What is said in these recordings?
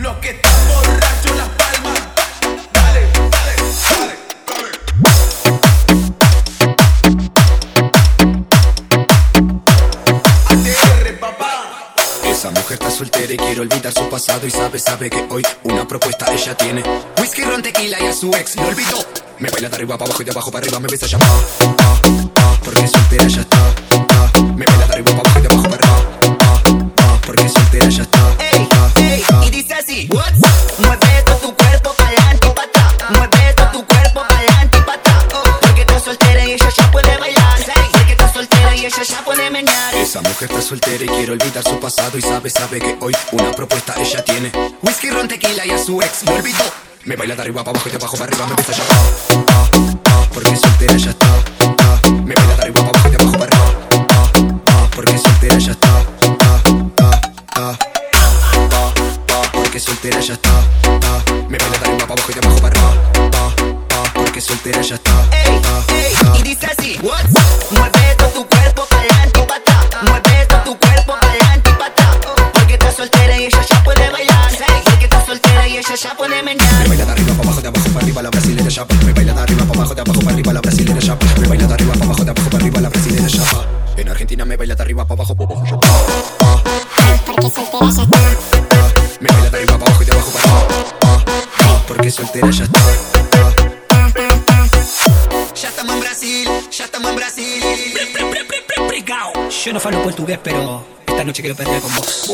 Los que están borrachos las palmas. Dale, dale, dale, dale. Esa mujer está soltera y quiere olvidar su pasado y sabe, sabe que hoy una propuesta ella tiene. Whisky, ron, tequila y a su ex lo olvidó. Me baila de arriba para abajo y de abajo para arriba me besa ya pa, pa, pa, porque soltera ya está. Pa. Me baila de arriba para abajo y de abajo para arriba. Pa, pa, porque soltera ya está. Mueve todo tu cuerpo pa'lante y pa' atrás. Mueve todo tu cuerpo pa'lante y pa' atrás. Porque estás soltera y ella ya puede bailar. Porque estás soltera y ella ya puede menear. Esa mujer está soltera y quiere olvidar su pasado y sabe, sabe que hoy una propuesta ella tiene. Whisky, ron, tequila y a su ex lo olvidó. Me baila de arriba para abajo y de abajo arriba me besa ya porque soltera ya está. Me baila de arriba para abajo y de abajo para arriba. porque soltera ya está. Porque soltera ya está. pa. Me baila de arriba para abajo y de abajo para arriba. pa, pa, porque soltera ya está. Ey, ey, y dice así. Mueve todo tu cuerpo pa'lante y pa' atrás. Mueve todo tu cuerpo pa'lante y pa' atrás. Porque estás soltera y ella ya puede bailar. Porque estás soltera y ella ya puede menear. Me baila de arriba para abajo, de abajo para arriba la brasilera chapa. Me baila de arriba para abajo, de abajo para arriba la brasilera chapa. Me baila de arriba para abajo, de abajo para arriba la brasilera chapa. En Argentina me baila de arriba para abajo, pa, pa, Porque soltera ya está. Porque soltera ya está. Ya estamos en Brasil, ya estamos en Brasil. Yo no falo portugués, pero esta noche quiero perder con vos.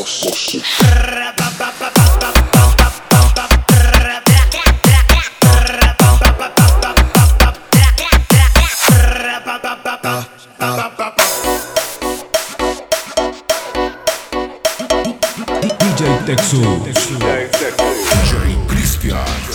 DJ Texu. DJ Cristian.